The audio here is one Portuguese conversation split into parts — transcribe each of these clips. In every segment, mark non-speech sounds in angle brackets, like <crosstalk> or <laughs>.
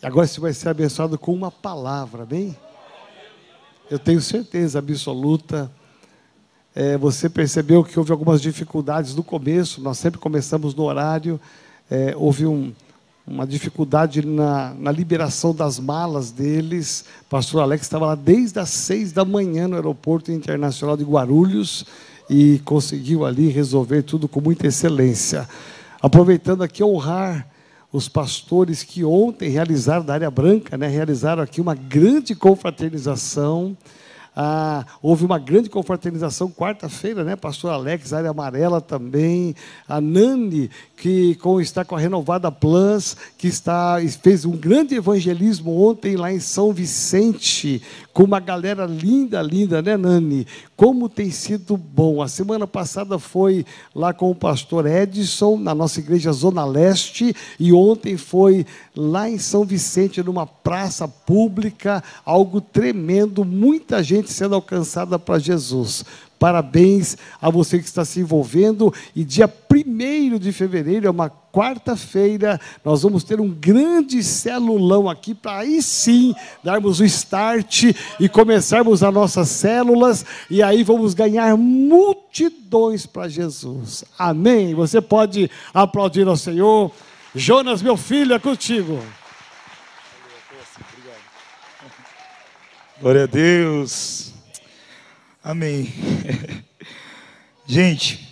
Agora você vai ser abençoado com uma palavra, bem? Eu tenho certeza absoluta. É, você percebeu que houve algumas dificuldades no começo, nós sempre começamos no horário. É, houve um, uma dificuldade na, na, liberação das malas deles. O pastor Alex estava lá desde as seis da manhã no aeroporto internacional de Guarulhos e conseguiu ali resolver tudo com muita excelência. Aproveitando aqui honrar os pastores que ontem realizaram da área branca, né, realizaram aqui uma grande confraternização. Ah, houve uma grande confraternização quarta-feira, né? Pastor Alex, área amarela também. A Nani, que com, está com a Renovada Plus, que está, fez um grande evangelismo ontem lá em São Vicente, com uma galera linda, linda, né, Nani? Como tem sido bom. A semana passada foi lá com o pastor Edson, na nossa igreja Zona Leste, e ontem foi lá em São Vicente, numa praça pública, algo tremendo, muita gente sendo alcançada para Jesus. Parabéns a você que está se envolvendo. E dia 1 de fevereiro, é uma quarta-feira, nós vamos ter um grande celulão aqui para aí sim darmos o start e começarmos as nossas células. E aí vamos ganhar multidões para Jesus. Amém. Você pode aplaudir ao Senhor. Jonas, meu filho, é contigo. Glória a Deus. Amém. <laughs> Gente,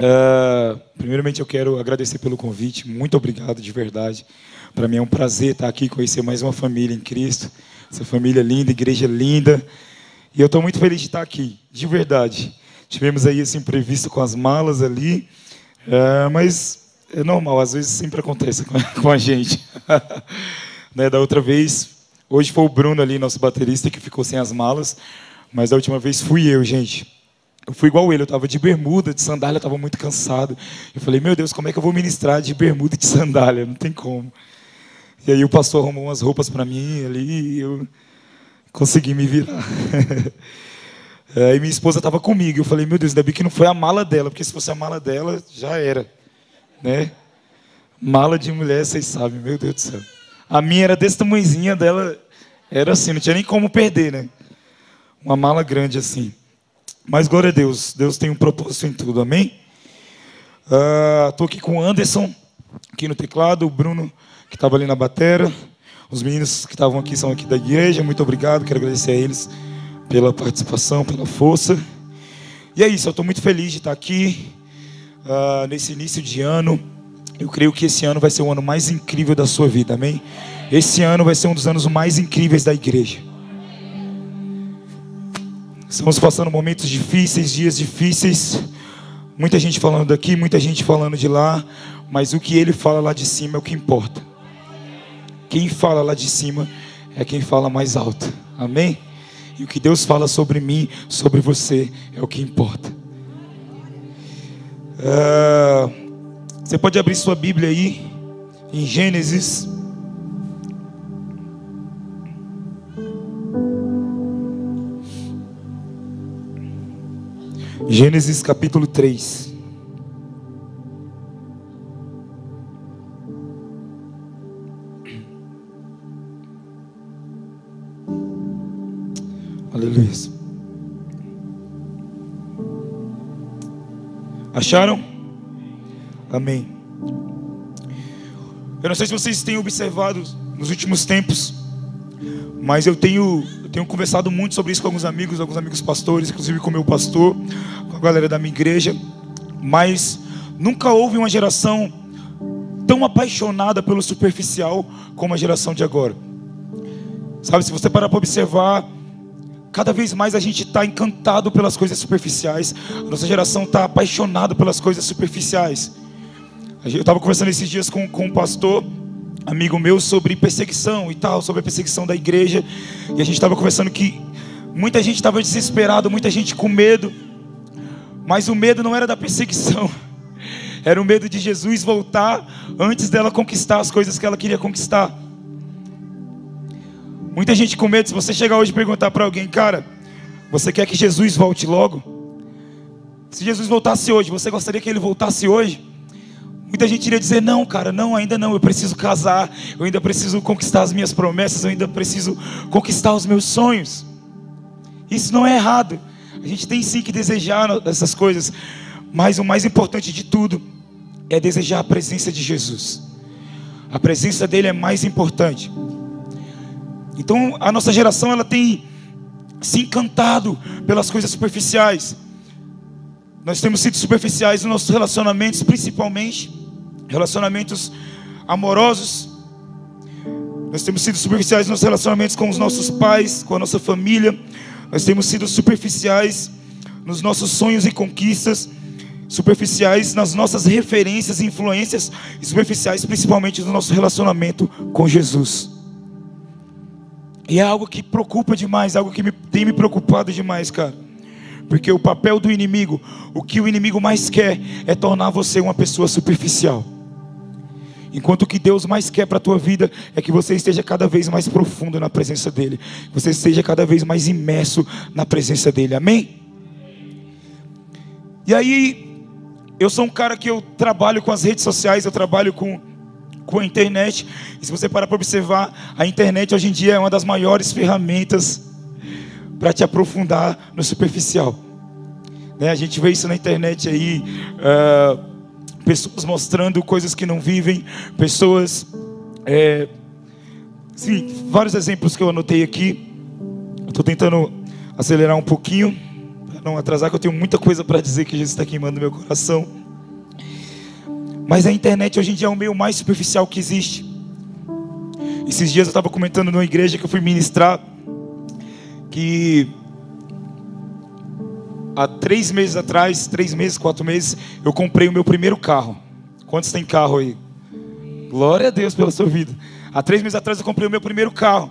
uh, primeiramente eu quero agradecer pelo convite. Muito obrigado de verdade. Para mim é um prazer estar aqui, conhecer mais uma família em Cristo. Essa família linda, igreja linda. E eu estou muito feliz de estar aqui, de verdade. Tivemos aí esse imprevisto com as malas ali, uh, mas é normal, às vezes sempre acontece com a, <laughs> com a gente. <laughs> né, da outra vez, hoje foi o Bruno ali, nosso baterista, que ficou sem as malas. Mas a última vez fui eu, gente. Eu fui igual ele, eu estava de bermuda, de sandália, estava muito cansado. Eu falei, meu Deus, como é que eu vou ministrar de bermuda e de sandália? Não tem como. E aí o pastor arrumou umas roupas para mim ali e eu consegui me virar. Aí <laughs> minha esposa estava comigo. Eu falei, meu Deus, ainda bem que não foi a mala dela, porque se fosse a mala dela, já era. Né? Mala de mulher, vocês sabem, meu Deus do céu. A minha era desse tamanhozinho, dela era assim, não tinha nem como perder, né? uma mala grande assim. Mas glória a Deus, Deus tem um propósito em tudo, amém? Estou uh, aqui com o Anderson, aqui no teclado, o Bruno, que estava ali na batera. Os meninos que estavam aqui são aqui da igreja, muito obrigado, quero agradecer a eles pela participação, pela força. E é isso, eu estou muito feliz de estar aqui uh, nesse início de ano. Eu creio que esse ano vai ser o ano mais incrível da sua vida, amém? Esse ano vai ser um dos anos mais incríveis da igreja. Estamos passando momentos difíceis, dias difíceis. Muita gente falando daqui, muita gente falando de lá. Mas o que ele fala lá de cima é o que importa. Quem fala lá de cima é quem fala mais alto. Amém? E o que Deus fala sobre mim, sobre você, é o que importa. Uh, você pode abrir sua Bíblia aí, em Gênesis Gênesis capítulo 3. Aleluia. Acharam? Amém. Eu não sei se vocês têm observado nos últimos tempos, mas eu tenho, eu tenho conversado muito sobre isso com alguns amigos, alguns amigos pastores, inclusive com o meu pastor galera da minha igreja, mas nunca houve uma geração tão apaixonada pelo superficial como a geração de agora. Sabe, se você parar para observar, cada vez mais a gente está encantado pelas coisas superficiais. A nossa geração está apaixonada pelas coisas superficiais. Eu estava conversando esses dias com, com um pastor, amigo meu, sobre perseguição e tal, sobre a perseguição da igreja. E a gente estava conversando que muita gente estava desesperado, muita gente com medo. Mas o medo não era da perseguição, <laughs> era o medo de Jesus voltar antes dela conquistar as coisas que ela queria conquistar. Muita gente com medo, se você chegar hoje e perguntar para alguém, cara, você quer que Jesus volte logo? Se Jesus voltasse hoje, você gostaria que ele voltasse hoje? Muita gente iria dizer: não, cara, não, ainda não, eu preciso casar, eu ainda preciso conquistar as minhas promessas, eu ainda preciso conquistar os meus sonhos. Isso não é errado. A gente tem sim que desejar essas coisas, mas o mais importante de tudo é desejar a presença de Jesus. A presença dele é mais importante. Então, a nossa geração ela tem se encantado pelas coisas superficiais. Nós temos sido superficiais nos nossos relacionamentos, principalmente relacionamentos amorosos. Nós temos sido superficiais nos relacionamentos com os nossos pais, com a nossa família. Nós temos sido superficiais nos nossos sonhos e conquistas, superficiais nas nossas referências e influências, e superficiais principalmente no nosso relacionamento com Jesus. E é algo que preocupa demais, algo que me, tem me preocupado demais, cara. Porque o papel do inimigo, o que o inimigo mais quer é tornar você uma pessoa superficial. Enquanto o que Deus mais quer para a tua vida é que você esteja cada vez mais profundo na presença dEle. Você esteja cada vez mais imerso na presença dEle. Amém? E aí, eu sou um cara que eu trabalho com as redes sociais, eu trabalho com, com a internet. E se você parar para observar, a internet hoje em dia é uma das maiores ferramentas para te aprofundar no superficial. Né? A gente vê isso na internet aí, uh, pessoas mostrando coisas que não vivem, pessoas. É, sim, vários exemplos que eu anotei aqui. Estou tentando acelerar um pouquinho, para não atrasar, que eu tenho muita coisa para dizer que Jesus está queimando meu coração. Mas a internet hoje em dia é o meio mais superficial que existe. Esses dias eu estava comentando numa igreja que eu fui ministrar que há três meses atrás, três meses, quatro meses, eu comprei o meu primeiro carro. Quantos tem carro aí? Glória a Deus pela sua vida. Há três meses atrás eu comprei o meu primeiro carro.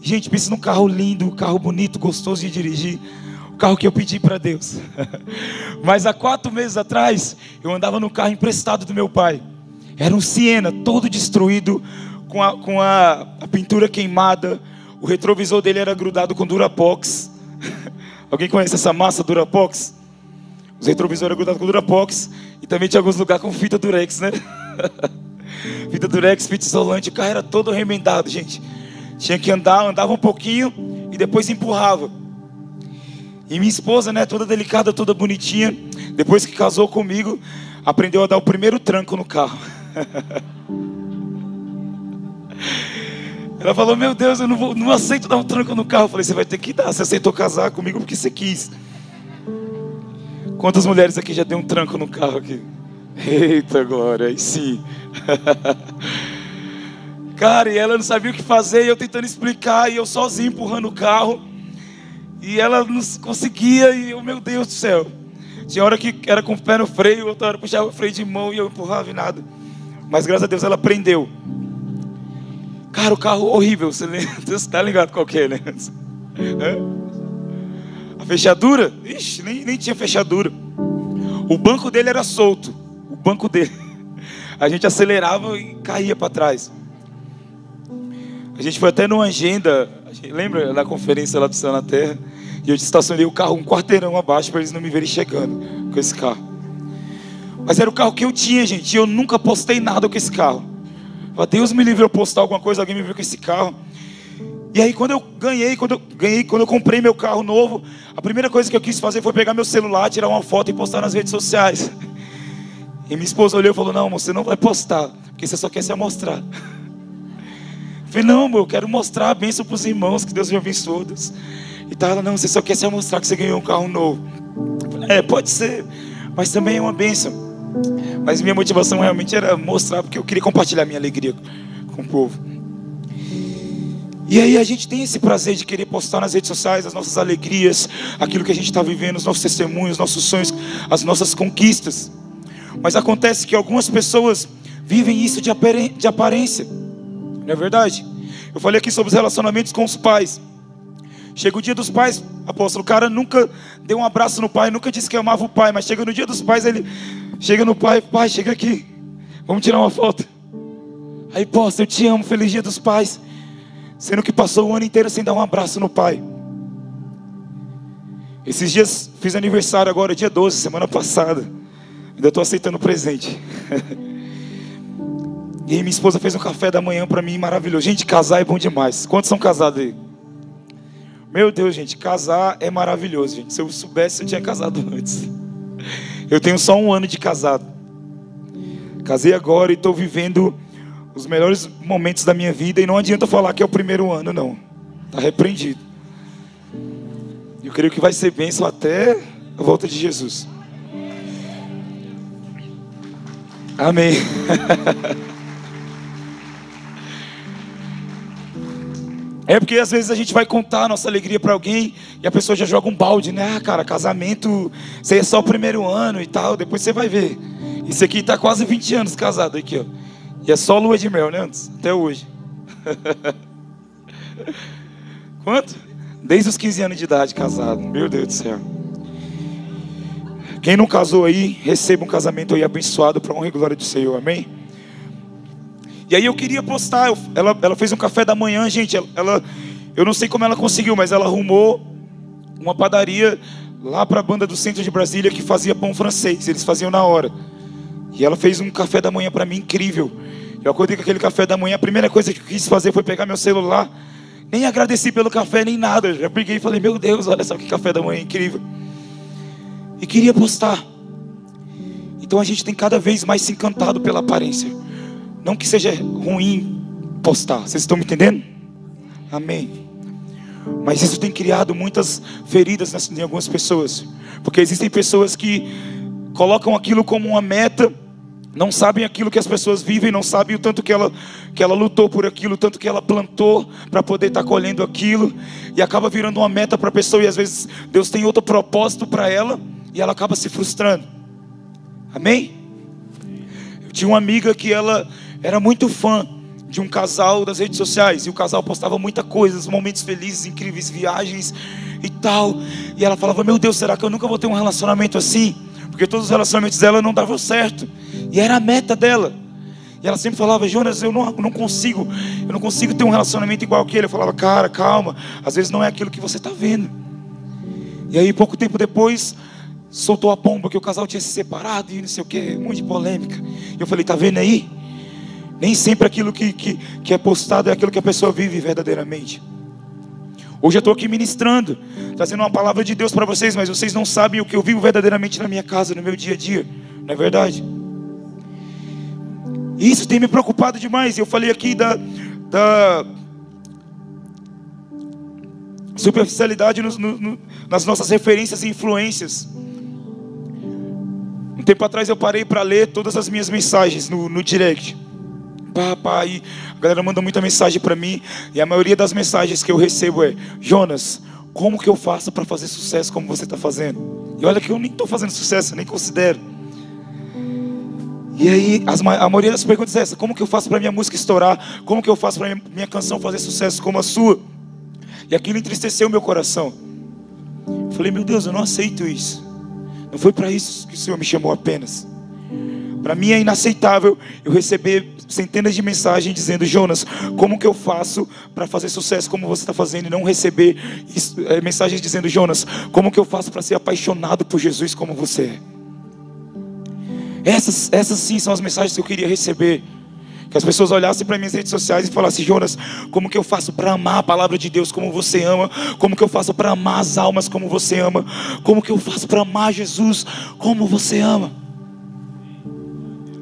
Gente, pensa num carro lindo, um carro bonito, gostoso de dirigir. O carro que eu pedi para Deus. <laughs> Mas há quatro meses atrás, eu andava no carro emprestado do meu pai. Era um Siena, todo destruído, com a, com a, a pintura queimada, o retrovisor dele era grudado com Durapox. Alguém conhece essa massa Durapox? Os retrovisores grudados com Durapox. E também tinha alguns lugares com fita Durex, né? <laughs> fita Durex, fita isolante. O carro era todo remendado, gente. Tinha que andar, andava um pouquinho e depois empurrava. E minha esposa, né, toda delicada, toda bonitinha, depois que casou comigo, aprendeu a dar o primeiro tranco no carro. <laughs> Ela falou: Meu Deus, eu não, vou, não aceito dar um tranco no carro. Eu falei: Você vai ter que dar. Você aceitou casar comigo porque você quis. Quantas mulheres aqui já deu um tranco no carro aqui? Eita glória, aí sim. <laughs> Cara, e ela não sabia o que fazer, e eu tentando explicar, e eu sozinho empurrando o carro. E ela não conseguia, e eu, meu Deus do céu. Tinha hora que era com o pé no freio, outra hora puxava o freio de mão e eu empurrava e nada. Mas graças a Deus ela prendeu. Cara, o carro horrível, você está <laughs> ligado qual que é, né? A fechadura? Ixi, nem, nem tinha fechadura. O banco dele era solto. O banco dele. <laughs> A gente acelerava e caía para trás. A gente foi até numa agenda, lembra da conferência lá do Céu na Terra? E eu estacionei o carro um quarteirão abaixo para eles não me verem chegando com esse carro. Mas era o carro que eu tinha, gente. E eu nunca postei nada com esse carro. Deus me livre eu postar alguma coisa, alguém me viu com esse carro. E aí quando eu ganhei, quando eu ganhei, quando eu comprei meu carro novo, a primeira coisa que eu quis fazer foi pegar meu celular, tirar uma foto e postar nas redes sociais. <laughs> E minha esposa olhou e falou: "Não, você não vai postar, porque você só quer se amostrar". Eu <laughs> falei: "Não, amor, eu quero mostrar a bênção para os irmãos que Deus me abençoe". E tá ela: "Não, você só quer se amostrar que você ganhou um carro novo". Falei, é, pode ser, mas também é uma bênção. Mas minha motivação realmente era mostrar, porque eu queria compartilhar minha alegria com o povo. E aí a gente tem esse prazer de querer postar nas redes sociais as nossas alegrias, aquilo que a gente está vivendo, os nossos testemunhos, os nossos sonhos, as nossas conquistas. Mas acontece que algumas pessoas vivem isso de aparência. Não é verdade? Eu falei aqui sobre os relacionamentos com os pais. Chega o dia dos pais, apóstolo, o cara nunca deu um abraço no pai, nunca disse que amava o pai, mas chega no dia dos pais, ele chega no pai, pai, chega aqui, vamos tirar uma foto. Aí, posta, eu te amo, feliz dia dos pais. Sendo que passou o ano inteiro sem dar um abraço no pai. Esses dias fiz aniversário agora, dia 12, semana passada. Ainda estou aceitando presente. <laughs> E aí minha esposa fez um café da manhã para mim maravilhoso. Gente, casar é bom demais. Quantos são casados aí? Meu Deus, gente, casar é maravilhoso, gente. Se eu soubesse, eu tinha casado <laughs> antes. Eu tenho só um ano de casado. Casei agora e estou vivendo os melhores momentos da minha vida. E não adianta falar que é o primeiro ano, não. Está repreendido. Eu creio que vai ser bênção até a volta de Jesus. Amém. <laughs> É porque às vezes a gente vai contar a nossa alegria para alguém e a pessoa já joga um balde, né? Ah, cara, casamento, você é só o primeiro ano e tal, depois você vai ver. Isso aqui está quase 20 anos casado aqui, ó. E é só lua de mel, né? Até hoje. <laughs> Quanto? Desde os 15 anos de idade casado. Meu Deus do céu. Quem não casou aí, receba um casamento aí abençoado para honra e glória do Senhor. Amém? E aí eu queria postar, ela, ela fez um café da manhã, gente. Ela, ela, eu não sei como ela conseguiu, mas ela arrumou uma padaria lá para a banda do centro de Brasília que fazia pão francês. Eles faziam na hora. E ela fez um café da manhã para mim incrível. Eu acordei com aquele café da manhã. A primeira coisa que eu quis fazer foi pegar meu celular. Nem agradeci pelo café, nem nada. Eu já peguei e falei: Meu Deus, olha só que café da manhã incrível. E queria postar. Então a gente tem cada vez mais se encantado pela aparência. Não que seja ruim postar, vocês estão me entendendo? Amém. Mas isso tem criado muitas feridas em algumas pessoas. Porque existem pessoas que colocam aquilo como uma meta, não sabem aquilo que as pessoas vivem, não sabem o tanto que ela, que ela lutou por aquilo, o tanto que ela plantou para poder estar tá colhendo aquilo, e acaba virando uma meta para a pessoa, e às vezes Deus tem outro propósito para ela, e ela acaba se frustrando. Amém? Eu tinha uma amiga que ela era muito fã de um casal das redes sociais, e o casal postava muita coisa, momentos felizes, incríveis, viagens e tal. E ela falava: Meu Deus, será que eu nunca vou ter um relacionamento assim? Porque todos os relacionamentos dela não davam certo. E era a meta dela. E ela sempre falava, Jonas, eu não, não consigo, eu não consigo ter um relacionamento igual aquele. Eu falava, cara, calma, às vezes não é aquilo que você está vendo. E aí, pouco tempo depois, soltou a pomba que o casal tinha se separado e não sei o que, um monte de polêmica. E eu falei, tá vendo aí? Nem sempre aquilo que, que, que é postado é aquilo que a pessoa vive verdadeiramente. Hoje eu estou aqui ministrando, trazendo uma palavra de Deus para vocês, mas vocês não sabem o que eu vivo verdadeiramente na minha casa, no meu dia a dia, não é verdade? Isso tem me preocupado demais. Eu falei aqui da, da superficialidade no, no, nas nossas referências e influências. Um tempo atrás eu parei para ler todas as minhas mensagens no, no direct pá, pá, e a galera manda muita mensagem para mim, e a maioria das mensagens que eu recebo é: Jonas, como que eu faço para fazer sucesso como você está fazendo? E olha que eu nem estou fazendo sucesso, nem considero. E aí, as, a maioria das perguntas é essa: como que eu faço para minha música estourar? Como que eu faço para minha, minha canção fazer sucesso como a sua? E aquilo entristeceu meu coração. Eu falei, meu Deus, eu não aceito isso. Não foi para isso que o Senhor me chamou apenas. Para mim é inaceitável eu receber centenas de mensagens dizendo: Jonas, como que eu faço para fazer sucesso como você está fazendo e não receber é, mensagens dizendo: Jonas, como que eu faço para ser apaixonado por Jesus como você é? Essas, essas sim são as mensagens que eu queria receber. Que as pessoas olhassem para minhas redes sociais e falassem: Jonas, como que eu faço para amar a palavra de Deus como você ama? Como que eu faço para amar as almas como você ama? Como que eu faço para amar Jesus como você ama?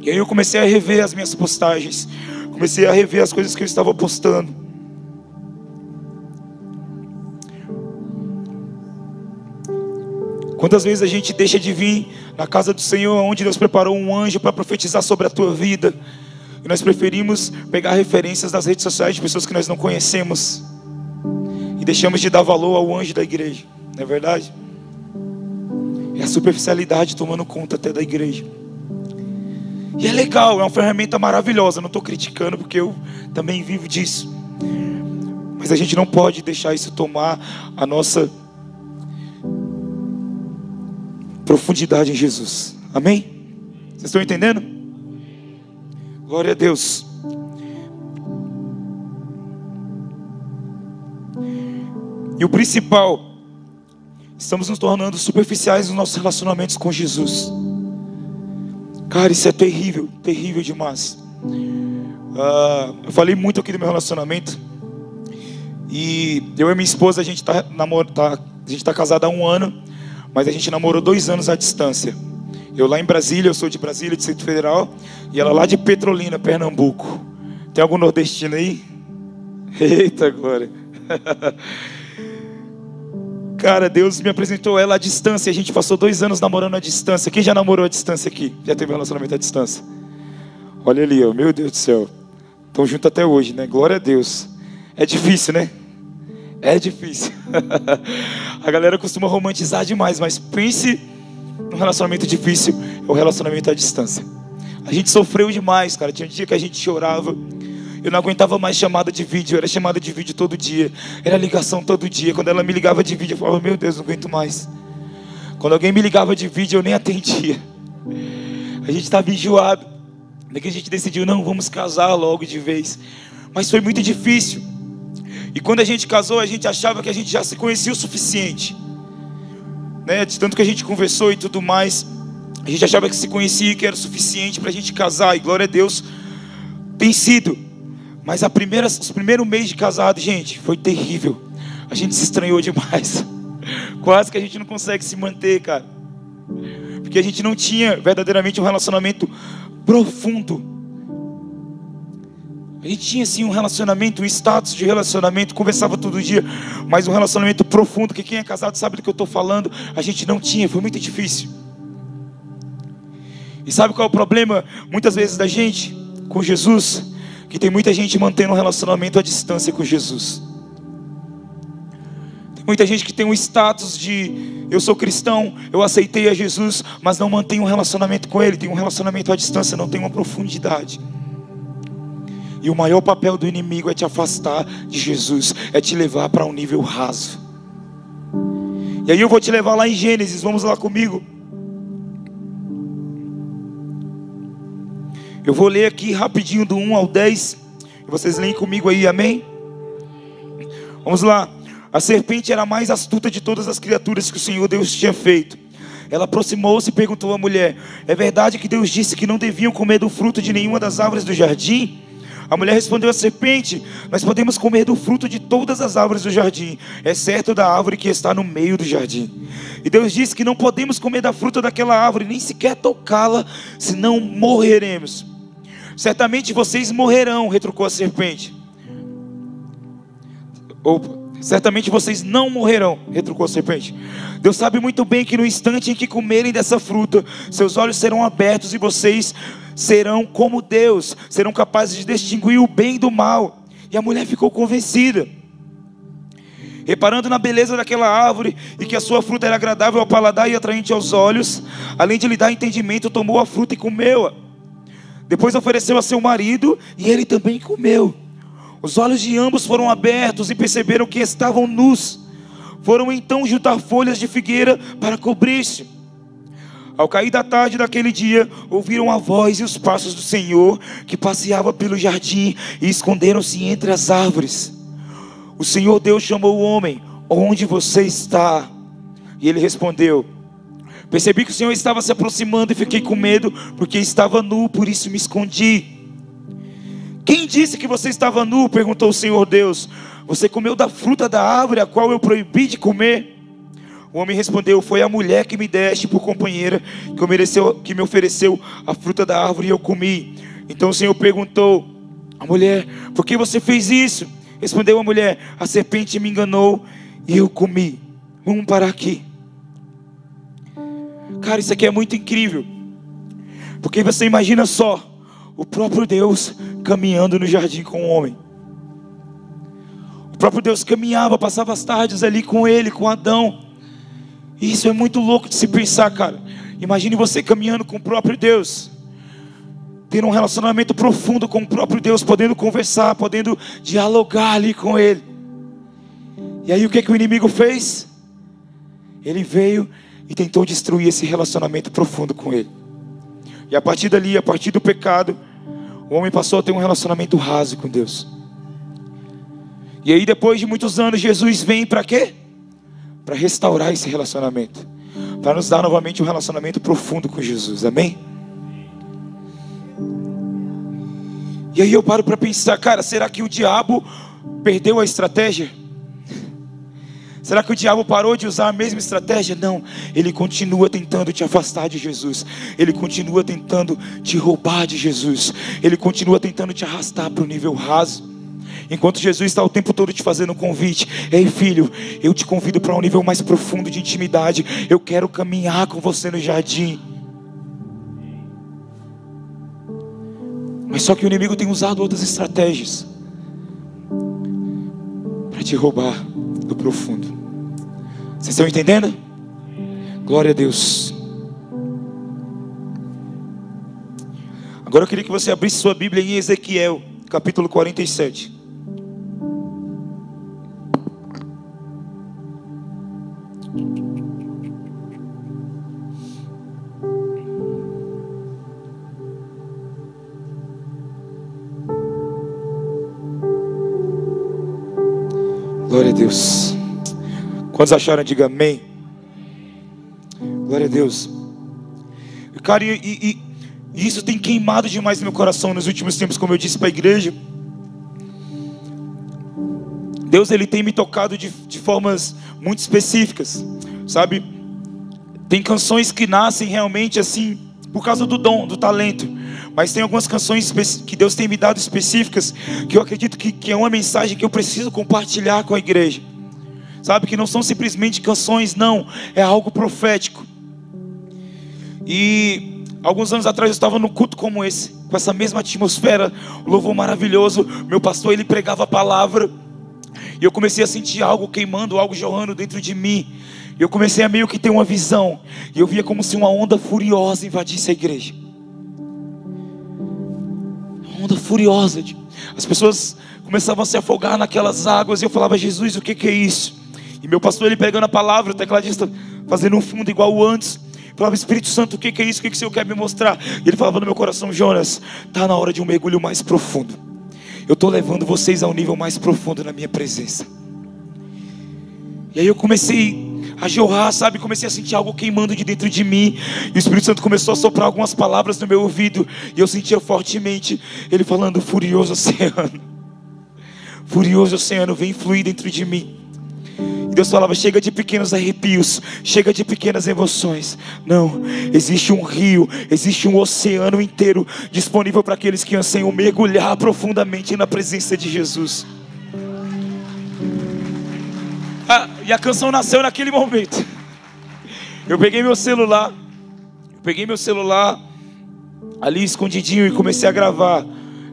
E aí eu comecei a rever as minhas postagens, comecei a rever as coisas que eu estava postando. Quantas vezes a gente deixa de vir na casa do Senhor, onde Deus preparou um anjo para profetizar sobre a tua vida, e nós preferimos pegar referências das redes sociais de pessoas que nós não conhecemos, e deixamos de dar valor ao anjo da igreja, não é verdade? É a superficialidade tomando conta até da igreja. E é legal, é uma ferramenta maravilhosa. Não estou criticando porque eu também vivo disso. Mas a gente não pode deixar isso tomar a nossa profundidade em Jesus. Amém? Vocês estão entendendo? Glória a Deus. E o principal, estamos nos tornando superficiais nos nossos relacionamentos com Jesus. Cara, isso é terrível, terrível demais. Uh, eu falei muito aqui do meu relacionamento. E eu e minha esposa, a gente está tá, a gente tá casado há um ano, mas a gente namorou dois anos à distância. Eu lá em Brasília, eu sou de Brasília, Distrito Federal, e ela lá de Petrolina, Pernambuco. Tem algum nordestino aí? <laughs> Eita glória. <laughs> Cara, Deus me apresentou ela à distância. A gente passou dois anos namorando à distância. Quem já namorou à distância aqui? Já teve um relacionamento à distância? Olha ali, ó. meu Deus do céu. Estão juntos até hoje, né? Glória a Deus. É difícil, né? É difícil. <laughs> a galera costuma romantizar demais, mas pense num relacionamento difícil, é o relacionamento à distância. A gente sofreu demais, cara. Tinha um dia que a gente chorava. Eu não aguentava mais chamada de vídeo, era chamada de vídeo todo dia, era ligação todo dia. Quando ela me ligava de vídeo, eu falava: Meu Deus, não aguento mais. Quando alguém me ligava de vídeo, eu nem atendia. A gente estava enjoado. Daí que a gente decidiu: Não, vamos casar logo de vez. Mas foi muito difícil. E quando a gente casou, a gente achava que a gente já se conhecia o suficiente. Né? De tanto que a gente conversou e tudo mais. A gente achava que se conhecia e que era o suficiente para a gente casar. E glória a Deus, tem sido. Mas a primeira, os primeiros meses de casado, gente, foi terrível. A gente se estranhou demais. <laughs> Quase que a gente não consegue se manter, cara. Porque a gente não tinha verdadeiramente um relacionamento profundo. A gente tinha assim um relacionamento, um status de relacionamento, conversava todo dia, mas um relacionamento profundo, que quem é casado sabe do que eu estou falando, a gente não tinha, foi muito difícil. E sabe qual é o problema muitas vezes da gente com Jesus? Que tem muita gente mantendo um relacionamento à distância com Jesus. Tem muita gente que tem um status de eu sou cristão, eu aceitei a Jesus, mas não mantém um relacionamento com Ele, tem um relacionamento à distância, não tem uma profundidade. E o maior papel do inimigo é te afastar de Jesus, é te levar para um nível raso. E aí eu vou te levar lá em Gênesis, vamos lá comigo. Eu vou ler aqui rapidinho do 1 ao 10. E vocês leem comigo aí, amém? Vamos lá. A serpente era a mais astuta de todas as criaturas que o Senhor Deus tinha feito. Ela aproximou-se e perguntou à mulher: É verdade que Deus disse que não deviam comer do fruto de nenhuma das árvores do jardim? A mulher respondeu à serpente: Nós podemos comer do fruto de todas as árvores do jardim, exceto da árvore que está no meio do jardim. E Deus disse que não podemos comer da fruta daquela árvore, nem sequer tocá-la, senão morreremos. Certamente vocês morrerão, retrucou a serpente. Opa, certamente vocês não morrerão, retrucou a serpente. Deus sabe muito bem que no instante em que comerem dessa fruta, seus olhos serão abertos e vocês serão como Deus, serão capazes de distinguir o bem do mal. E a mulher ficou convencida. Reparando na beleza daquela árvore e que a sua fruta era agradável ao paladar e atraente aos olhos, além de lhe dar entendimento, tomou a fruta e comeu-a. Depois ofereceu a seu marido e ele também comeu. Os olhos de ambos foram abertos e perceberam que estavam nus. Foram então juntar folhas de figueira para cobrir-se. Ao cair da tarde daquele dia, ouviram a voz e os passos do Senhor que passeava pelo jardim e esconderam-se entre as árvores. O Senhor Deus chamou o homem: Onde você está? E ele respondeu: Percebi que o Senhor estava se aproximando e fiquei com medo, porque estava nu, por isso me escondi. Quem disse que você estava nu? perguntou o Senhor Deus. Você comeu da fruta da árvore a qual eu proibi de comer? O homem respondeu: Foi a mulher que me deste por companheira, que, ofereceu, que me ofereceu a fruta da árvore e eu comi. Então o Senhor perguntou à mulher: Por que você fez isso? Respondeu a mulher: A serpente me enganou e eu comi. Vamos parar aqui. Cara, isso aqui é muito incrível. Porque você imagina só o próprio Deus caminhando no jardim com o homem. O próprio Deus caminhava, passava as tardes ali com ele, com Adão. Isso é muito louco de se pensar, cara. Imagine você caminhando com o próprio Deus. Tendo um relacionamento profundo com o próprio Deus, podendo conversar, podendo dialogar ali com Ele. E aí o que, que o inimigo fez? Ele veio e tentou destruir esse relacionamento profundo com ele. E a partir dali, a partir do pecado, o homem passou a ter um relacionamento raso com Deus. E aí, depois de muitos anos, Jesus vem para quê? Para restaurar esse relacionamento, para nos dar novamente um relacionamento profundo com Jesus, amém? E aí eu paro para pensar, cara, será que o diabo perdeu a estratégia? Será que o diabo parou de usar a mesma estratégia? Não, ele continua tentando te afastar de Jesus, ele continua tentando te roubar de Jesus, ele continua tentando te arrastar para o nível raso. Enquanto Jesus está o tempo todo te fazendo um convite, ei filho, eu te convido para um nível mais profundo de intimidade. Eu quero caminhar com você no jardim. Mas só que o inimigo tem usado outras estratégias para te roubar do profundo. Vocês estão entendendo? Glória a Deus. Agora eu queria que você abrisse sua Bíblia em Ezequiel, capítulo 47. Glória a Deus. Quantos acharam? Diga amém. Glória a Deus. Cara, e, e, isso tem queimado demais meu coração nos últimos tempos, como eu disse para a igreja. Deus ele tem me tocado de, de formas muito específicas, sabe? Tem canções que nascem realmente assim por causa do dom, do talento. Mas tem algumas canções que Deus tem me dado específicas que eu acredito que, que é uma mensagem que eu preciso compartilhar com a igreja. Sabe que não são simplesmente canções, não, é algo profético. E alguns anos atrás eu estava num culto como esse, com essa mesma atmosfera, louvor maravilhoso. Meu pastor ele pregava a palavra e eu comecei a sentir algo queimando, algo jorrando dentro de mim. Eu comecei a meio que ter uma visão. E eu via como se uma onda furiosa invadisse a igreja. Onda furiosa. As pessoas começavam a se afogar naquelas águas. E eu falava, Jesus, o que, que é isso? E meu pastor, ele pegando a palavra, o tecladista fazendo um fundo igual antes. Falava, Espírito Santo, o que, que é isso? O que, que o Senhor quer me mostrar? E ele falava no meu coração, Jonas, está na hora de um mergulho mais profundo. Eu estou levando vocês a um nível mais profundo na minha presença. E aí eu comecei a jorrar, sabe? Comecei a sentir algo queimando de dentro de mim. E o Espírito Santo começou a soprar algumas palavras no meu ouvido. E eu sentia fortemente ele falando: Furioso oceano, furioso oceano, vem fluir dentro de mim. E Deus falava: chega de pequenos arrepios, chega de pequenas emoções. Não, existe um rio, existe um oceano inteiro disponível para aqueles que anseiam mergulhar profundamente na presença de Jesus. Ah, e a canção nasceu naquele momento. Eu peguei meu celular, peguei meu celular ali escondidinho e comecei a gravar.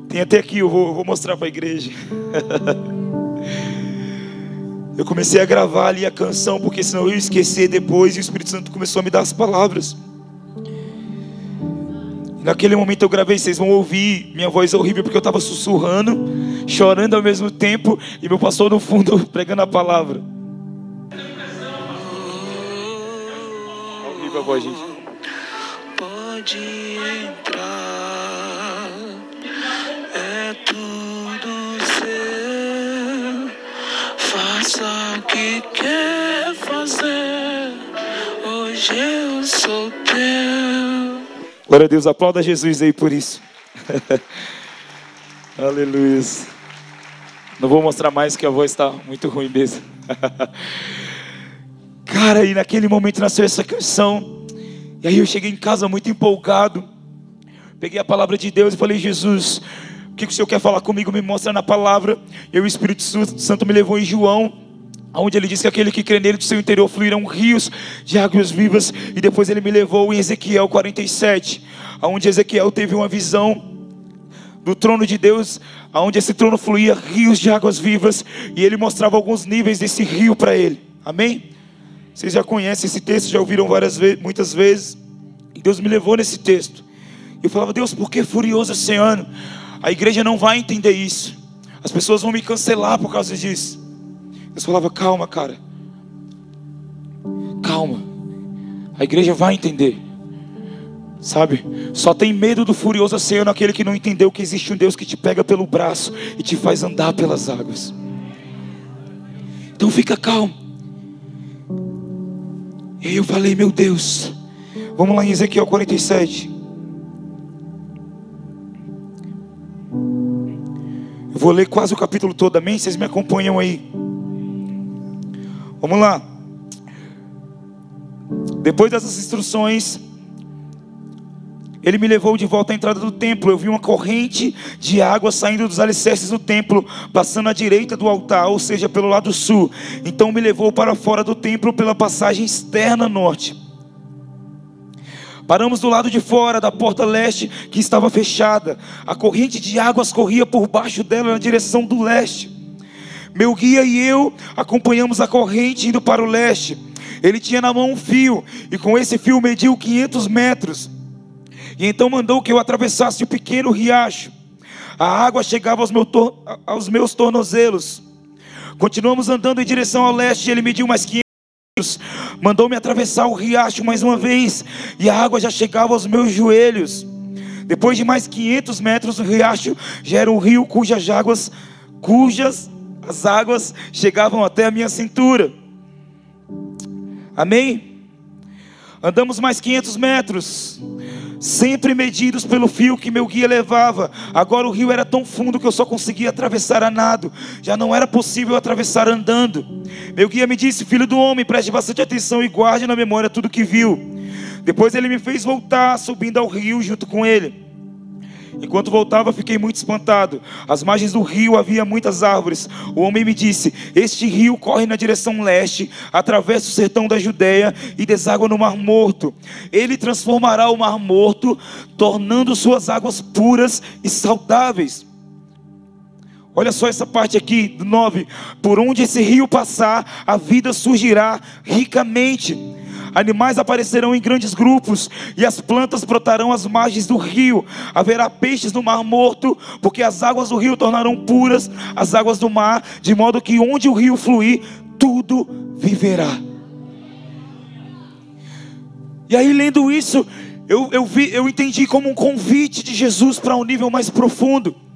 Tem até aqui, eu vou, eu vou mostrar para a igreja. <laughs> eu comecei a gravar ali a canção, porque senão eu ia esquecer depois, e o Espírito Santo começou a me dar as palavras. Naquele momento eu gravei, vocês vão ouvir minha voz horrível porque eu estava sussurrando, chorando ao mesmo tempo, e meu pastor no fundo <laughs> pregando a palavra. Horrível a gente. Pode entrar, é tudo seu. Faça o que quer fazer. Hoje eu sou teu. Glória a Deus, aplauda Jesus aí por isso. <laughs> Aleluia. Não vou mostrar mais que a voz está muito ruim mesmo. <laughs> Cara, e naquele momento nasceu essa canção. E aí eu cheguei em casa muito empolgado. Peguei a palavra de Deus e falei: Jesus, o que o Senhor quer falar comigo? Me mostra na palavra. E o Espírito Santo me levou em João, onde ele disse que aquele que crê nele do seu interior fluirão rios de águas vivas. E depois ele me levou em Ezequiel 47, onde Ezequiel teve uma visão do trono de Deus, onde esse trono fluía rios de águas vivas. E ele mostrava alguns níveis desse rio para ele. Amém? Vocês já conhecem esse texto, já ouviram várias vezes, muitas vezes. E Deus me levou nesse texto. Eu falava, Deus, por que furioso esse ano? A igreja não vai entender isso. As pessoas vão me cancelar por causa disso. Deus falava, calma, cara. Calma. A igreja vai entender. Sabe? Só tem medo do furioso oceano aquele que não entendeu que existe um Deus que te pega pelo braço e te faz andar pelas águas. Então fica calmo. E aí eu falei, meu Deus, vamos lá em Ezequiel 47. Eu vou ler quase o capítulo todo, amém? Vocês me acompanham aí. Vamos lá. Depois dessas instruções, ele me levou de volta à entrada do templo. Eu vi uma corrente de água saindo dos alicerces do templo, passando à direita do altar, ou seja, pelo lado sul. Então me levou para fora do templo pela passagem externa norte. Paramos do lado de fora da porta leste, que estava fechada. A corrente de águas corria por baixo dela na direção do leste. Meu guia e eu acompanhamos a corrente indo para o leste. Ele tinha na mão um fio, e com esse fio mediu 500 metros. E então mandou que eu atravessasse o pequeno riacho. A água chegava aos, meu aos meus tornozelos. Continuamos andando em direção ao leste, ele mediu mais 500 metros. Mandou-me atravessar o riacho mais uma vez, e a água já chegava aos meus joelhos. Depois de mais 500 metros, o riacho já era um rio cujas águas, cujas as águas chegavam até a minha cintura. Amém? Andamos mais 500 metros, sempre medidos pelo fio que meu guia levava. Agora o rio era tão fundo que eu só conseguia atravessar a nado, já não era possível atravessar andando. Meu guia me disse: Filho do homem, preste bastante atenção e guarde na memória tudo que viu. Depois ele me fez voltar, subindo ao rio junto com ele. Enquanto voltava, fiquei muito espantado. Às margens do rio havia muitas árvores. O homem me disse: Este rio corre na direção leste, atravessa o sertão da Judéia e deságua no Mar Morto. Ele transformará o Mar Morto, tornando suas águas puras e saudáveis. Olha só essa parte aqui do 9: Por onde esse rio passar, a vida surgirá ricamente animais aparecerão em grandes grupos, e as plantas brotarão às margens do rio. Haverá peixes no mar morto, porque as águas do rio tornarão puras as águas do mar, de modo que onde o rio fluir, tudo viverá. E aí, lendo isso, eu, eu, vi, eu entendi como um convite de Jesus para um nível mais profundo.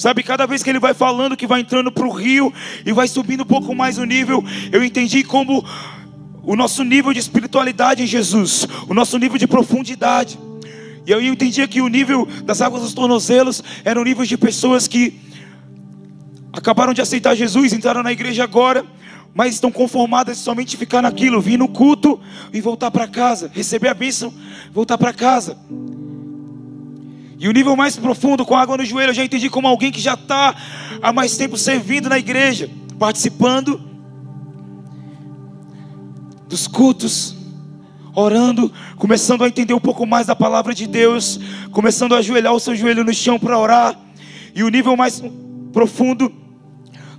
Sabe, cada vez que ele vai falando que vai entrando para o rio e vai subindo um pouco mais o nível, eu entendi como o nosso nível de espiritualidade em Jesus, o nosso nível de profundidade. E eu entendia que o nível das águas dos tornozelos era o nível de pessoas que acabaram de aceitar Jesus, entraram na igreja agora, mas estão conformadas somente ficar naquilo, vir no culto e voltar para casa, receber a bênção, voltar para casa. E o nível mais profundo, com água no joelho, eu já entendi como alguém que já está há mais tempo servindo na igreja, participando dos cultos, orando, começando a entender um pouco mais da palavra de Deus, começando a ajoelhar o seu joelho no chão para orar, e o nível mais profundo,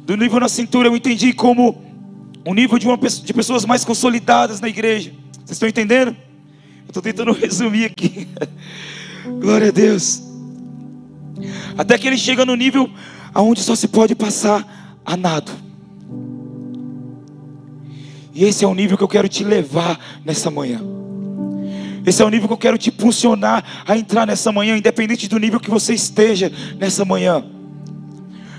do nível na cintura, eu entendi como o nível de, uma, de pessoas mais consolidadas na igreja. Vocês estão entendendo? Eu estou tentando <laughs> resumir aqui. Glória a Deus. Até que ele chega no nível aonde só se pode passar a nado. E esse é o nível que eu quero te levar nessa manhã. Esse é o nível que eu quero te impulsionar a entrar nessa manhã, independente do nível que você esteja nessa manhã.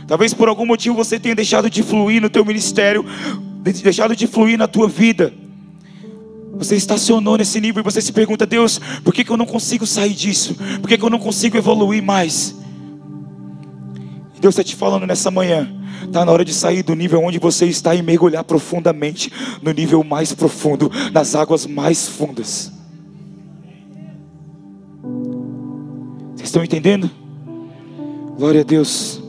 Talvez por algum motivo você tenha deixado de fluir no teu ministério, deixado de fluir na tua vida. Você estacionou nesse nível e você se pergunta: Deus, por que, que eu não consigo sair disso? Por que, que eu não consigo evoluir mais? Deus está te falando nessa manhã Está na hora de sair do nível onde você está e mergulhar profundamente no nível mais profundo, nas águas mais fundas. Vocês estão entendendo? Glória a Deus.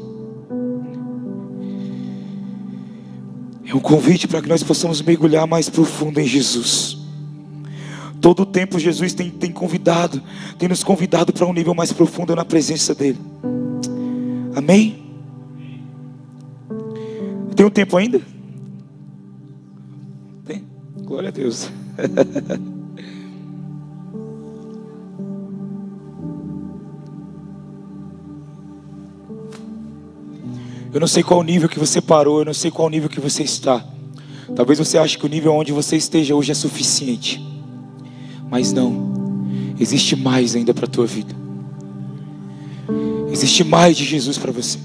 É um convite para que nós possamos mergulhar mais profundo em Jesus. Todo o tempo Jesus tem, tem convidado, tem nos convidado para um nível mais profundo na presença dEle. Amém? Tem um tempo ainda? Tem? Glória a Deus. <laughs> Eu não sei qual nível que você parou, eu não sei qual nível que você está. Talvez você ache que o nível onde você esteja hoje é suficiente. Mas não. Existe mais ainda para a tua vida. Existe mais de Jesus para você.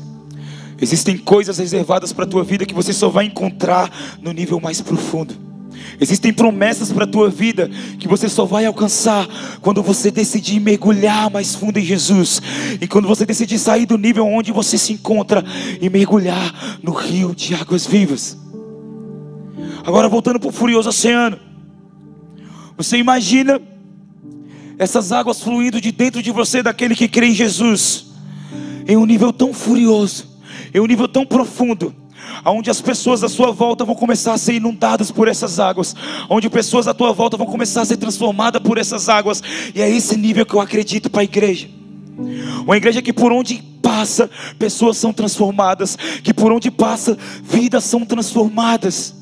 Existem coisas reservadas para a tua vida que você só vai encontrar no nível mais profundo. Existem promessas para a tua vida que você só vai alcançar quando você decidir mergulhar mais fundo em Jesus. E quando você decidir sair do nível onde você se encontra e mergulhar no rio de águas vivas. Agora voltando para o furioso oceano. Você imagina essas águas fluindo de dentro de você daquele que crê em Jesus em um nível tão furioso, em um nível tão profundo onde as pessoas à sua volta vão começar a ser inundadas por essas águas, onde pessoas à tua volta vão começar a ser transformadas por essas águas, e é esse nível que eu acredito para a igreja. Uma igreja que por onde passa, pessoas são transformadas, que por onde passa, vidas são transformadas.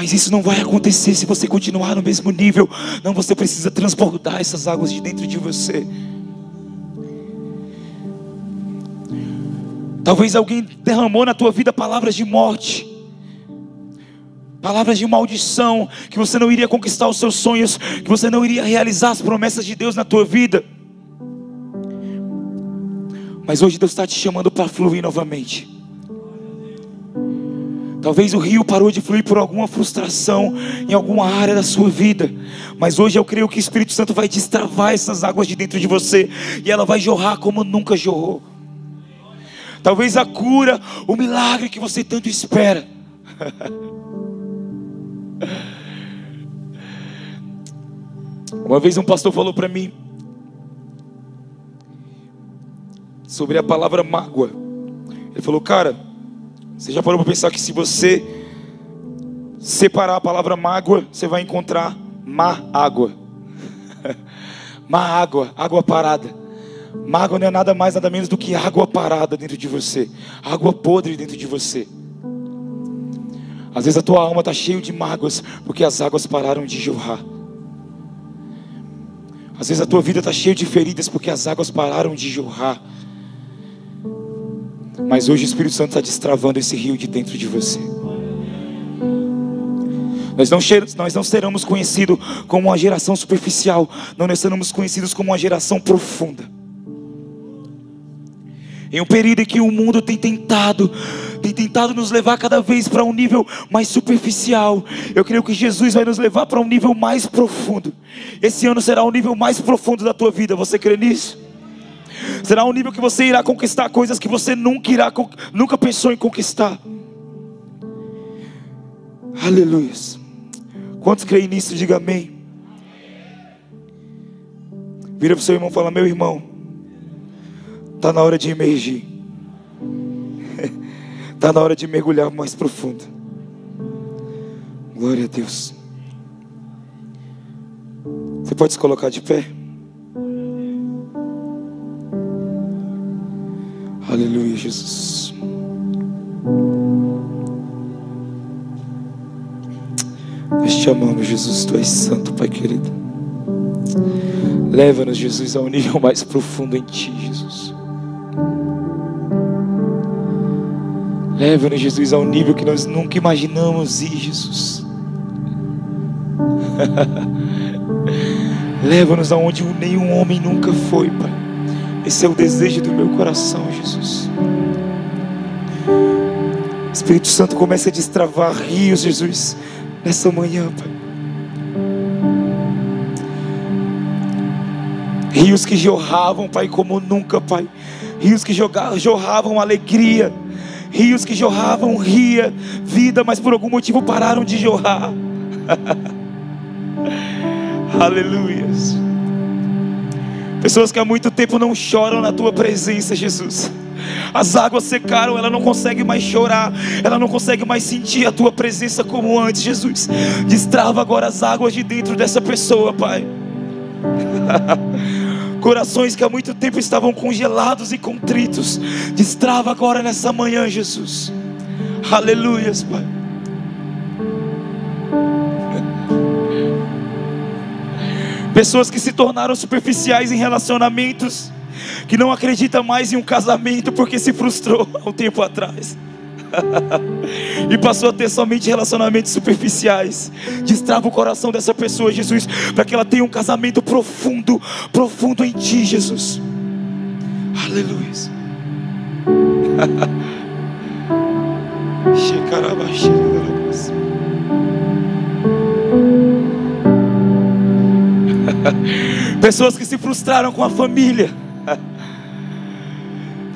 Mas isso não vai acontecer se você continuar no mesmo nível. Não, você precisa transportar essas águas de dentro de você. Talvez alguém derramou na tua vida palavras de morte, palavras de maldição, que você não iria conquistar os seus sonhos, que você não iria realizar as promessas de Deus na tua vida. Mas hoje Deus está te chamando para fluir novamente. Talvez o rio parou de fluir por alguma frustração em alguma área da sua vida. Mas hoje eu creio que o Espírito Santo vai destravar essas águas de dentro de você. E ela vai jorrar como nunca jorrou talvez a cura, o milagre que você tanto espera. <laughs> Uma vez um pastor falou para mim sobre a palavra mágoa. Ele falou, cara, você já parou para pensar que se você separar a palavra mágoa, você vai encontrar má água. <laughs> má água, água parada. Mágoa não é nada mais, nada menos do que água parada dentro de você, água podre dentro de você. Às vezes a tua alma está cheia de mágoas, porque as águas pararam de jorrar. Às vezes a tua vida está cheia de feridas, porque as águas pararam de jorrar. Mas hoje o Espírito Santo está destravando esse rio de dentro de você. Nós não, nós não seremos conhecidos como uma geração superficial, não nós seremos conhecidos como uma geração profunda. Em um período em que o mundo tem tentado, tem tentado nos levar cada vez para um nível mais superficial. Eu creio que Jesus vai nos levar para um nível mais profundo. Esse ano será o nível mais profundo da tua vida. Você crê nisso? Será um nível que você irá conquistar coisas que você nunca irá, nunca pensou em conquistar. Aleluia. Quantos creem nisso? Diga amém. Vira para o seu irmão e fala: Meu irmão, Está na hora de emergir. Está <laughs> na hora de mergulhar mais profundo. Glória a Deus. Você pode se colocar de pé? Jesus. Nós te amamos, Jesus. Tu és santo, Pai querido. Leva-nos, Jesus, ao nível mais profundo em Ti, Jesus. Leva-nos, Jesus, ao nível que nós nunca imaginamos ir, Jesus. <laughs> Leva-nos aonde nenhum homem nunca foi, Pai. Esse é o desejo do meu coração, Jesus. Espírito Santo começa a destravar rios, Jesus, nessa manhã, Pai. Rios que jorravam, Pai, como nunca, Pai. Rios que jorravam alegria rios que jorravam ria, vida, mas por algum motivo pararam de jorrar. <laughs> Aleluia. Pessoas que há muito tempo não choram na tua presença, Jesus. As águas secaram, ela não consegue mais chorar, ela não consegue mais sentir a tua presença como antes, Jesus. Destrava agora as águas de dentro dessa pessoa, Pai. <laughs> Corações que há muito tempo estavam congelados e contritos. Destrava agora nessa manhã, Jesus. Aleluias, Pai. <laughs> Pessoas que se tornaram superficiais em relacionamentos, que não acreditam mais em um casamento porque se frustrou há um tempo atrás. <laughs> e passou a ter somente relacionamentos superficiais. Destrava o coração dessa pessoa, Jesus, para que ela tenha um casamento profundo, profundo em Ti, Jesus. Aleluia. <laughs> <laughs> Pessoas que se frustraram com a família.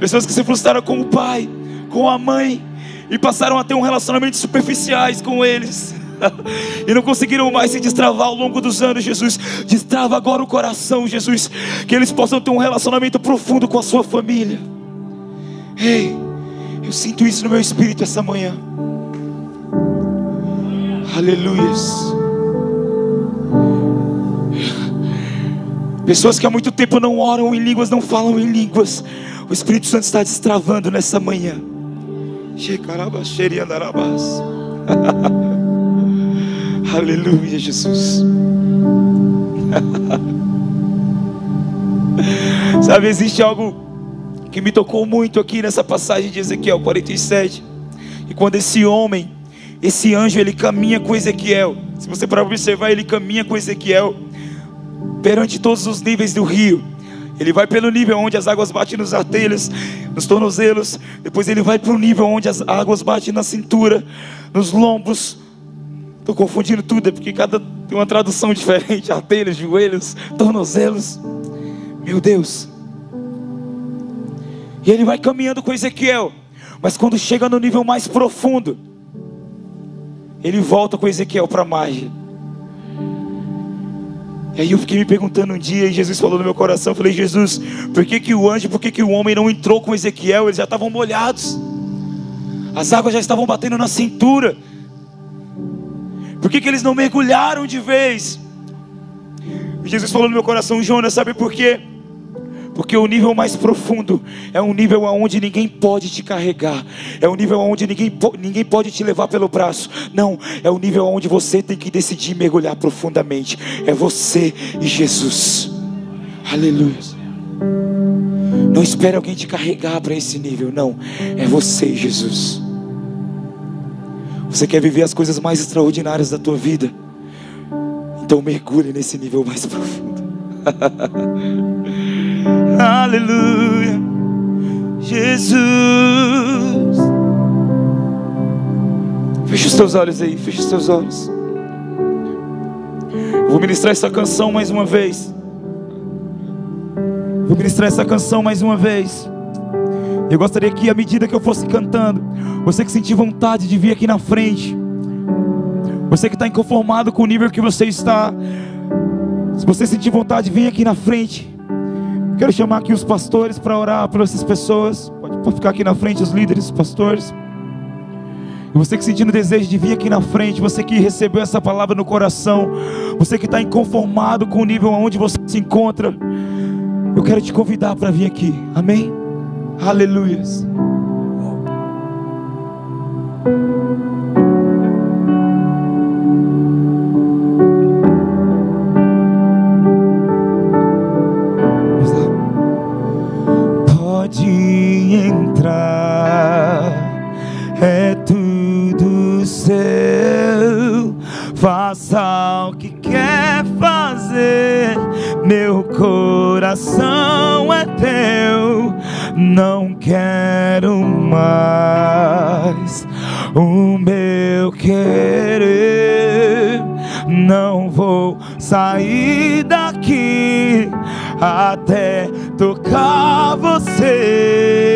Pessoas que se frustraram com o pai, com a mãe e passaram a ter um relacionamento superficiais com eles. <laughs> e não conseguiram mais se destravar ao longo dos anos, Jesus. Destrava agora o coração, Jesus, que eles possam ter um relacionamento profundo com a sua família. Ei, eu sinto isso no meu espírito essa manhã. Aleluias. Pessoas que há muito tempo não oram em línguas, não falam em línguas. O Espírito Santo está destravando nessa manhã. <laughs> Aleluia, Jesus. <laughs> Sabe, existe algo que me tocou muito aqui nessa passagem de Ezequiel 47. E quando esse homem, esse anjo, ele caminha com Ezequiel. Se você para observar, ele caminha com Ezequiel perante todos os níveis do rio. Ele vai pelo nível onde as águas batem nos artelhos, nos tornozelos. Depois ele vai para o nível onde as águas batem na cintura, nos lombos. Estou confundindo tudo, é porque cada tem uma tradução <laughs> diferente: artelhos, joelhos, tornozelos. Meu Deus. E ele vai caminhando com Ezequiel. Mas quando chega no nível mais profundo, ele volta com Ezequiel para a margem. E aí eu fiquei me perguntando um dia, e Jesus falou no meu coração, eu falei, Jesus, por que, que o anjo, por que, que o homem não entrou com Ezequiel? Eles já estavam molhados. As águas já estavam batendo na cintura. Por que, que eles não mergulharam de vez? E Jesus falou no meu coração, Jonas, sabe por quê? Porque o nível mais profundo é um nível onde ninguém pode te carregar, é um nível onde ninguém, ninguém pode te levar pelo braço. Não, é o nível onde você tem que decidir mergulhar profundamente. É você e Jesus. Aleluia. Não espere alguém te carregar para esse nível, não. É você e Jesus. Você quer viver as coisas mais extraordinárias da tua vida? Então mergulhe nesse nível mais profundo. <laughs> Aleluia. Jesus. Feche os teus olhos aí, feche os teus olhos. Vou ministrar essa canção mais uma vez. Vou ministrar essa canção mais uma vez. Eu gostaria que, à medida que eu fosse cantando, você que sentir vontade de vir aqui na frente, você que está inconformado com o nível que você está, se você sentir vontade, vem aqui na frente. Quero chamar aqui os pastores para orar por essas pessoas. Pode, ficar aqui na frente, os líderes, os pastores. E você que sentindo desejo de vir aqui na frente, você que recebeu essa palavra no coração, você que está inconformado com o nível onde você se encontra, eu quero te convidar para vir aqui. Amém? Aleluias. Faça o que quer fazer. Meu coração é teu, não quero mais o meu querer. Não vou sair daqui até tocar você.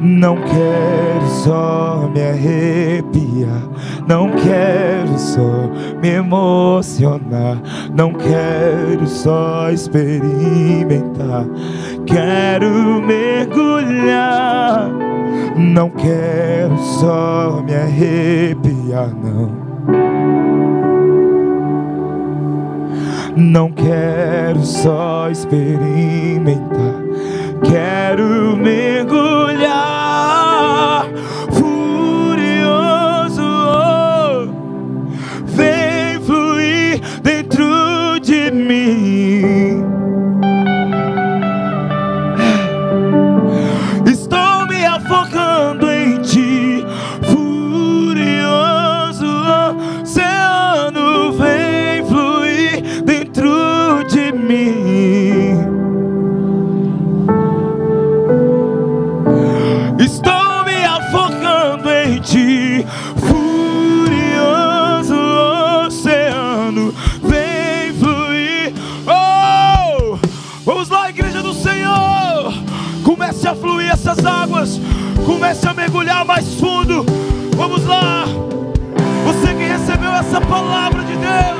Não quero só me arrepiar não quero só me emocionar, não quero só experimentar, quero mergulhar. Não quero só me arrepiar, não. Não quero só experimentar, quero mergulhar. essas águas. Comece a mergulhar mais fundo. Vamos lá. Você que recebeu essa palavra de Deus.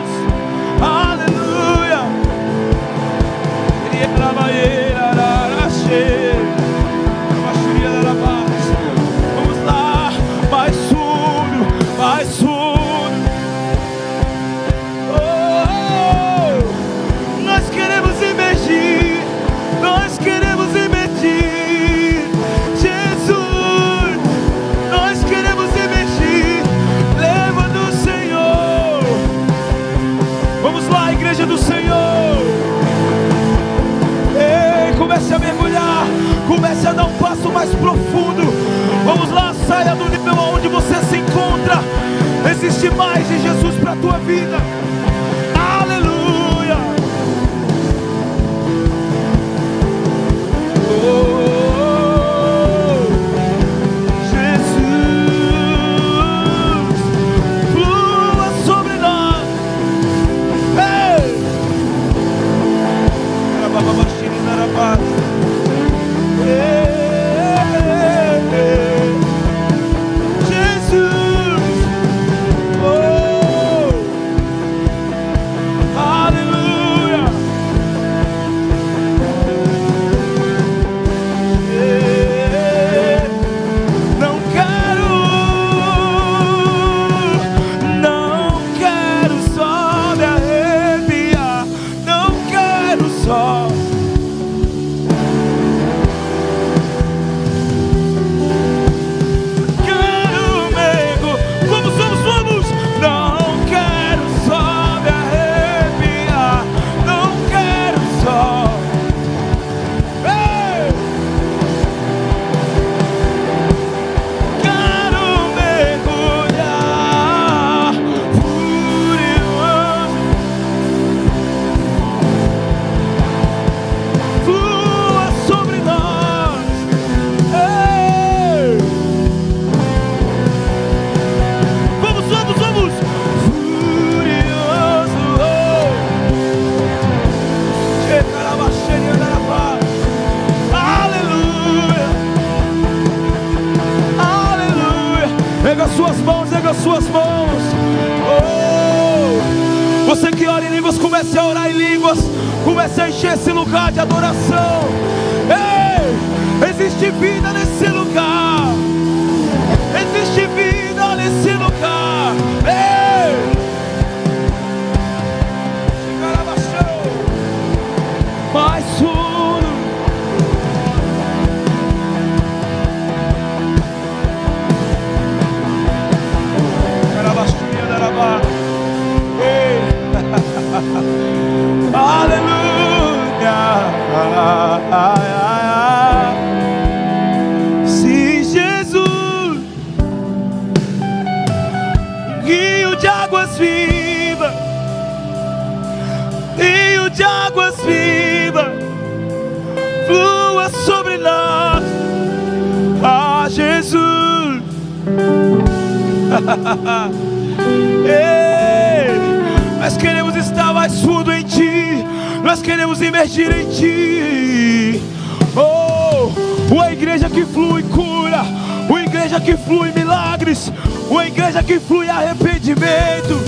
igreja que flui milagres, uma igreja que flui arrependimento.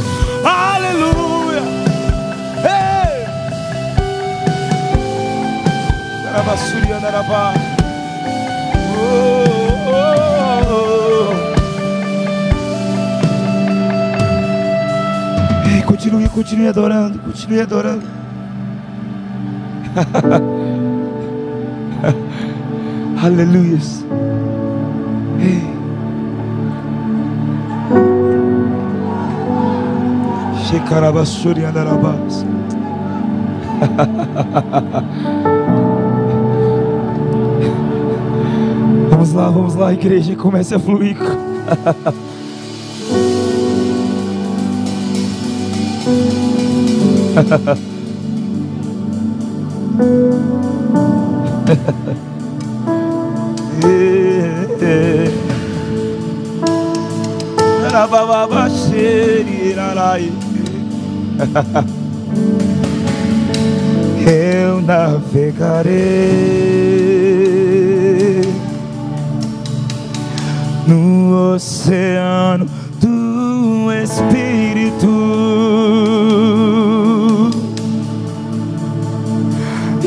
Aleluia! Ei! Ei, continue, continue adorando, continue adorando. <laughs> Aleluia. Ei. <laughs> Vamos lá, vamos lá, igreja, comece a fluir. <laughs> <laughs> Eh, eh, eh. Rababa Sheri Rarai. <laughs> Eu navegarei no oceano do Espírito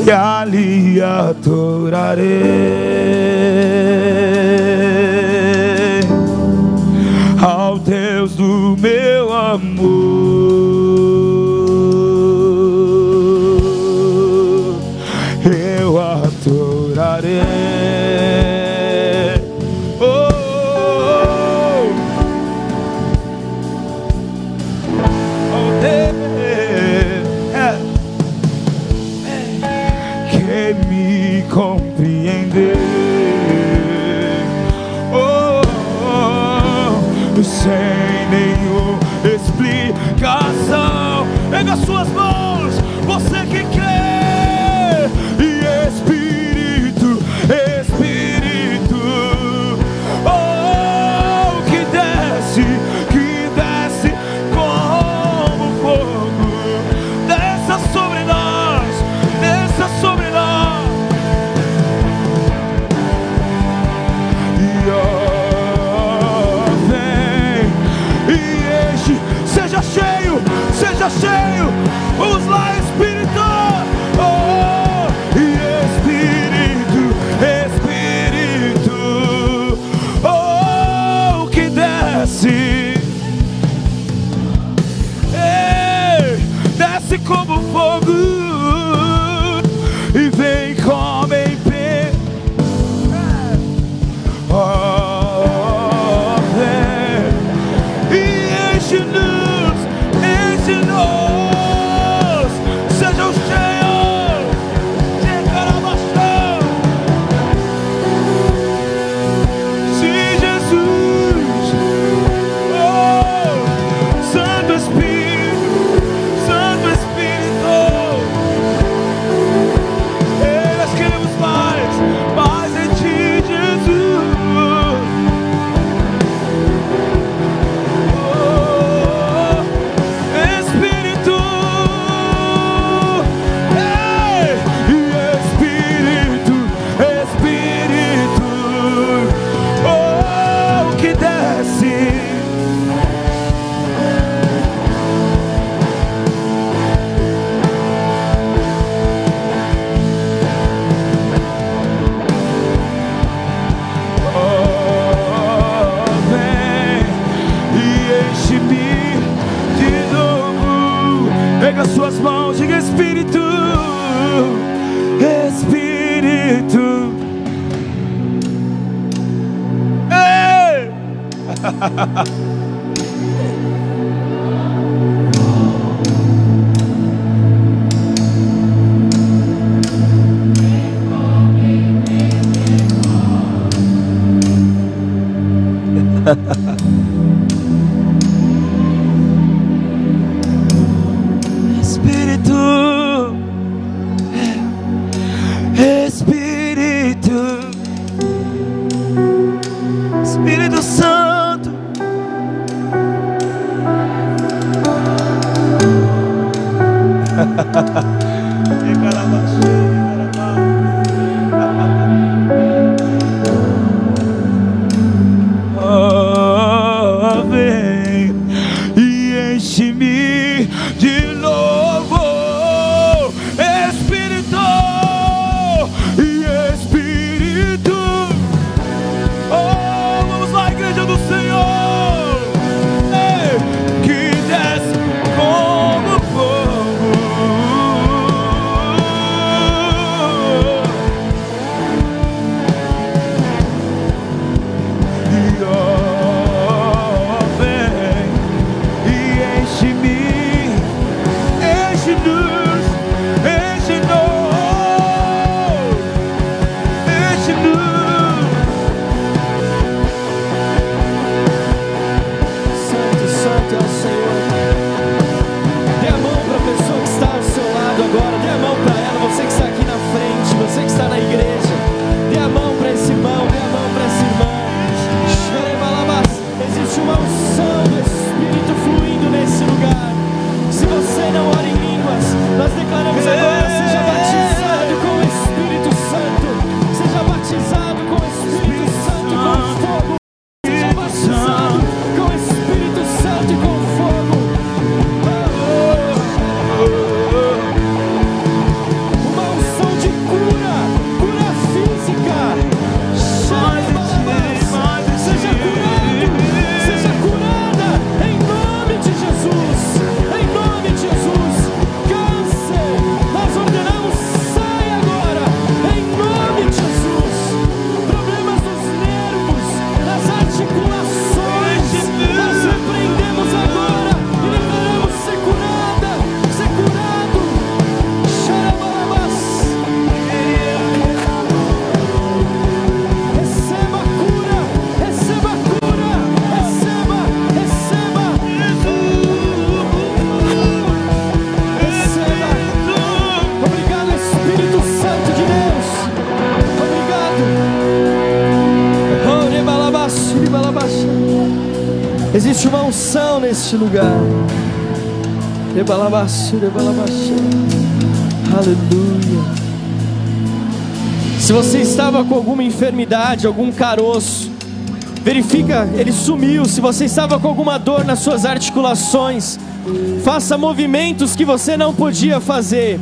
e ali adorarei. Unção neste lugar. Aleluia. Se você estava com alguma enfermidade, algum caroço, verifica, ele sumiu. Se você estava com alguma dor nas suas articulações, faça movimentos que você não podia fazer.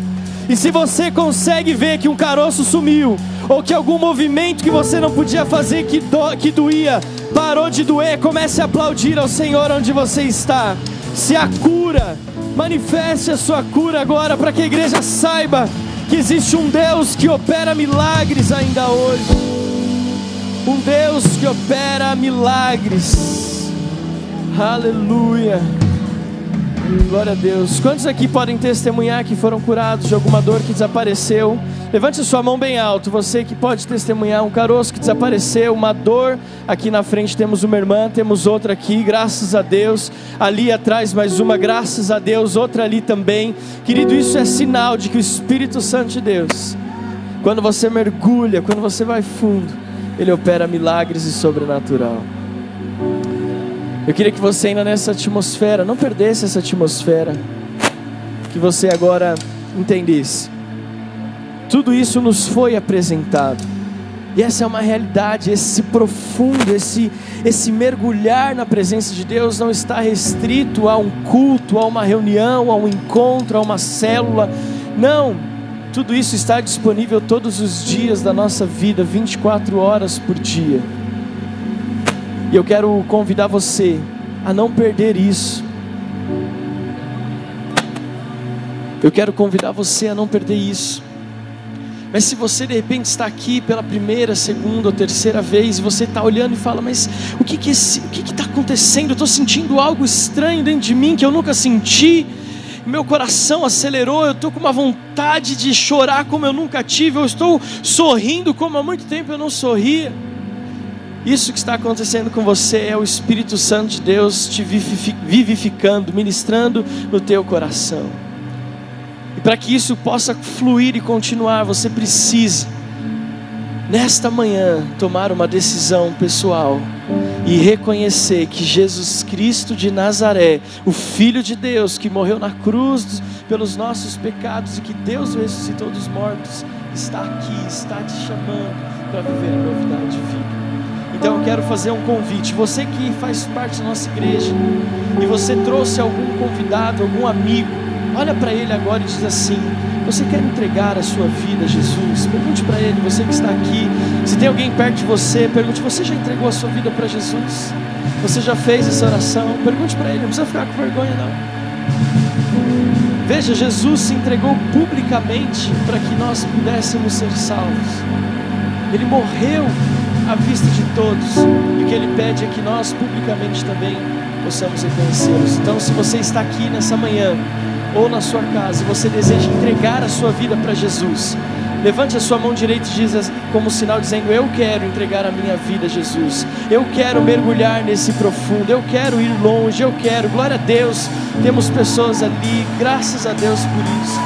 E se você consegue ver que um caroço sumiu, ou que algum movimento que você não podia fazer que, do, que doía, parou de doer, comece a aplaudir ao Senhor onde você está. Se a cura, manifeste a sua cura agora para que a igreja saiba que existe um Deus que opera milagres ainda hoje. Um Deus que opera milagres. Aleluia. Glória a Deus. Quantos aqui podem testemunhar que foram curados de alguma dor que desapareceu? Levante sua mão bem alto. Você que pode testemunhar um caroço que desapareceu, uma dor. Aqui na frente temos uma irmã, temos outra aqui, graças a Deus. Ali atrás mais uma, graças a Deus. Outra ali também. Querido, isso é sinal de que o Espírito Santo de Deus, quando você mergulha, quando você vai fundo, ele opera milagres e sobrenatural. Eu queria que você ainda nessa atmosfera, não perdesse essa atmosfera, que você agora entendesse. Tudo isso nos foi apresentado. E essa é uma realidade, esse profundo, esse, esse mergulhar na presença de Deus não está restrito a um culto, a uma reunião, a um encontro, a uma célula. Não, tudo isso está disponível todos os dias da nossa vida, 24 horas por dia. E eu quero convidar você a não perder isso. Eu quero convidar você a não perder isso. Mas se você de repente está aqui pela primeira, segunda ou terceira vez, você está olhando e fala, mas o que que que está acontecendo? Eu estou sentindo algo estranho dentro de mim que eu nunca senti. Meu coração acelerou, eu estou com uma vontade de chorar como eu nunca tive, eu estou sorrindo como há muito tempo eu não sorria. Isso que está acontecendo com você é o Espírito Santo de Deus te vivificando, ministrando no teu coração. Para que isso possa fluir e continuar, você precisa, nesta manhã, tomar uma decisão pessoal e reconhecer que Jesus Cristo de Nazaré, o Filho de Deus, que morreu na cruz pelos nossos pecados e que Deus ressuscitou dos mortos, está aqui, está te chamando para viver a novidade de vida. Então eu quero fazer um convite. Você que faz parte da nossa igreja e você trouxe algum convidado, algum amigo, olha para ele agora e diz assim: Você quer entregar a sua vida a Jesus? Pergunte para ele, você que está aqui. Se tem alguém perto de você, pergunte: Você já entregou a sua vida para Jesus? Você já fez essa oração? Pergunte para ele, não precisa ficar com vergonha, não. Veja, Jesus se entregou publicamente para que nós pudéssemos ser salvos. Ele morreu à vista de todos. E o que Ele pede é que nós publicamente também possamos reconhecê-los. Então, se você está aqui nessa manhã ou na sua casa você deseja entregar a sua vida para Jesus, levante a sua mão direita e diz como sinal dizendo: Eu quero entregar a minha vida a Jesus. Eu quero mergulhar nesse profundo. Eu quero ir longe. Eu quero. Glória a Deus. Temos pessoas ali. Graças a Deus por isso.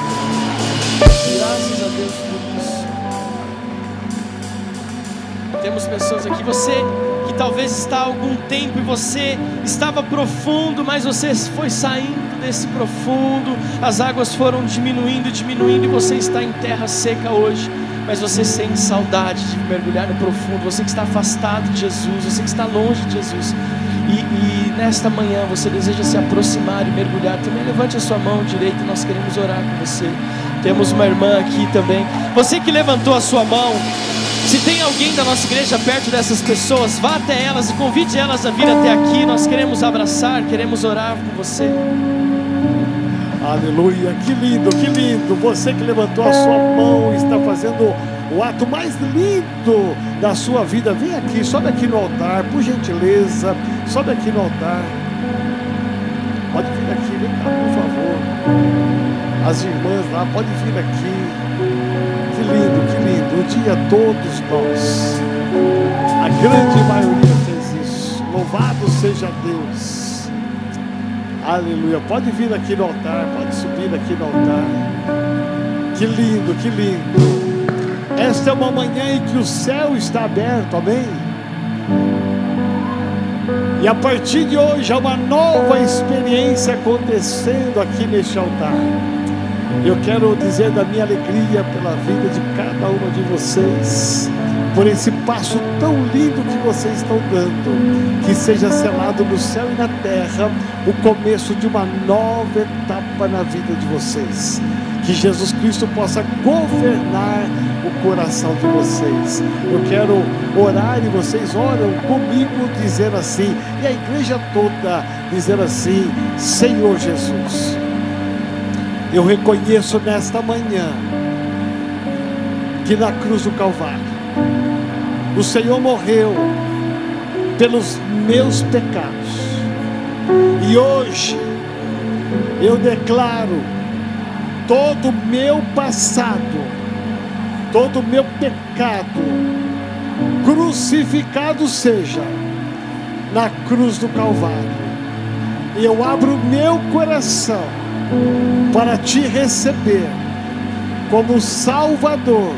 Graças a Deus por isso. Temos pessoas aqui, você que talvez está há algum tempo e você estava profundo, mas você foi saindo desse profundo, as águas foram diminuindo, diminuindo e você está em terra seca hoje. Mas você sente saudade de mergulhar no profundo, você que está afastado de Jesus, você que está longe de Jesus. E, e, nesta manhã você deseja se aproximar e mergulhar, também levante a sua mão direita, nós queremos orar com você. Temos uma irmã aqui também. Você que levantou a sua mão, se tem alguém da nossa igreja perto dessas pessoas, vá até elas e convide elas a vir até aqui. Nós queremos abraçar, queremos orar com você. Aleluia, que lindo, que lindo. Você que levantou a sua mão está fazendo o ato mais lindo da sua vida. Vem aqui, sobe aqui no altar, por gentileza, sobe aqui no altar. Pode vir aqui, vem cá, por favor. As irmãs lá, pode vir aqui. Que lindo, que lindo. Um dia todos nós, a grande maioria fez isso. Louvado seja Deus. Aleluia. Pode vir aqui no altar, pode subir aqui no altar. Que lindo, que lindo. Esta é uma manhã em que o céu está aberto, amém? E a partir de hoje há uma nova experiência acontecendo aqui neste altar. Eu quero dizer da minha alegria pela vida de cada uma de vocês, por esse passo tão lindo que vocês estão dando, que seja selado no céu e na terra o começo de uma nova etapa na vida de vocês. Que Jesus Cristo possa governar o coração de vocês. Eu quero orar e vocês oram comigo, dizer assim, e a igreja toda dizer assim: Senhor Jesus eu reconheço nesta manhã que na cruz do Calvário o Senhor morreu pelos meus pecados. E hoje eu declaro todo o meu passado, todo o meu pecado crucificado seja na cruz do Calvário. E eu abro meu coração para te receber como Salvador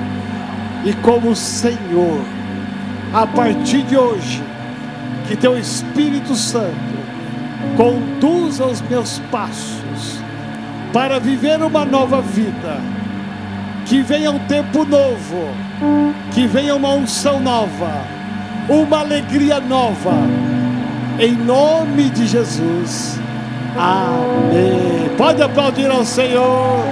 e como Senhor. A partir de hoje, que teu Espírito Santo conduza os meus passos para viver uma nova vida. Que venha um tempo novo, que venha uma unção nova, uma alegria nova, em nome de Jesus. Amém. Pode aplaudir ao Senhor.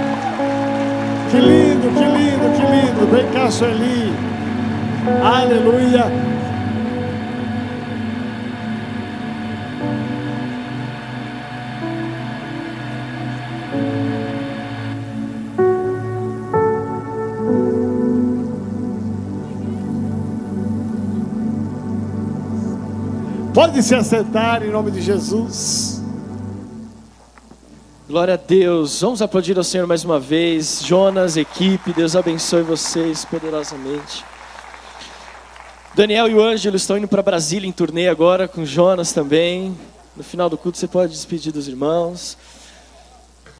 Que lindo, que lindo, que lindo. Vem cá, Sueli. Aleluia. Pode se assentar em nome de Jesus. Glória a Deus. Vamos aplaudir ao Senhor mais uma vez. Jonas, equipe, Deus abençoe vocês poderosamente. Daniel e o Ângelo estão indo para Brasília em turnê agora, com Jonas também. No final do culto você pode despedir dos irmãos.